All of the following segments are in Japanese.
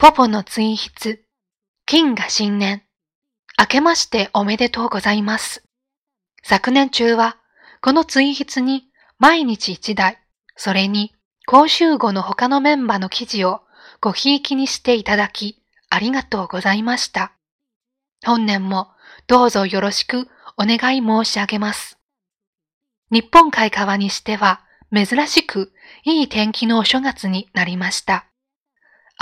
ポポの追筆、金が新年。明けましておめでとうございます。昨年中は、この追筆に毎日一台、それに講習後の他のメンバーの記事をごひいきにしていただき、ありがとうございました。本年もどうぞよろしくお願い申し上げます。日本海側にしては珍しくいい天気のお正月になりました。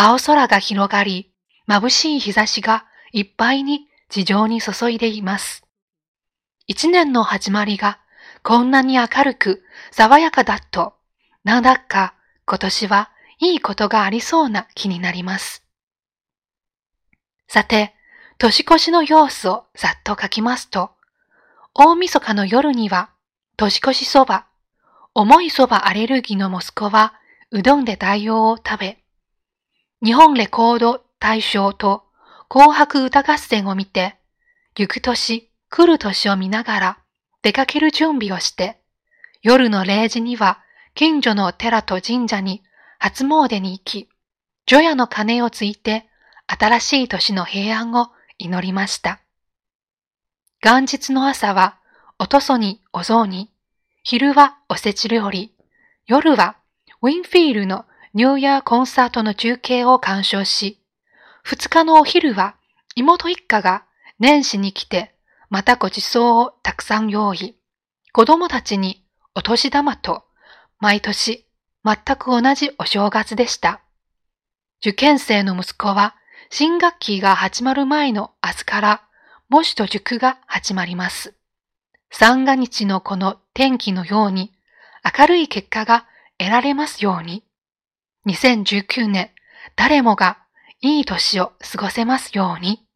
青空が広がり、眩しい日差しがいっぱいに地上に注いでいます。一年の始まりがこんなに明るく爽やかだと、なんだか今年はいいことがありそうな気になります。さて、年越しの様子をざっと書きますと、大晦日の夜には年越しそば、重いそばアレルギーの息子はうどんで代用を食べ、日本レコード大賞と紅白歌合戦を見て、行く年、来る年を見ながら出かける準備をして、夜の0時には近所の寺と神社に初詣に行き、除夜の鐘をついて新しい年の平安を祈りました。元日の朝はおとそにお雑煮、昼はおせち料理、夜はウィンフィールのニューイヤーコンサートの中継を鑑賞し、二日のお昼は妹一家が年始に来て、またご馳走をたくさん用意。子供たちにお年玉と、毎年全く同じお正月でした。受験生の息子は新学期が始まる前の明日から模試と塾が始まります。三が日のこの天気のように明るい結果が得られますように。2019年、誰もがいい年を過ごせますように。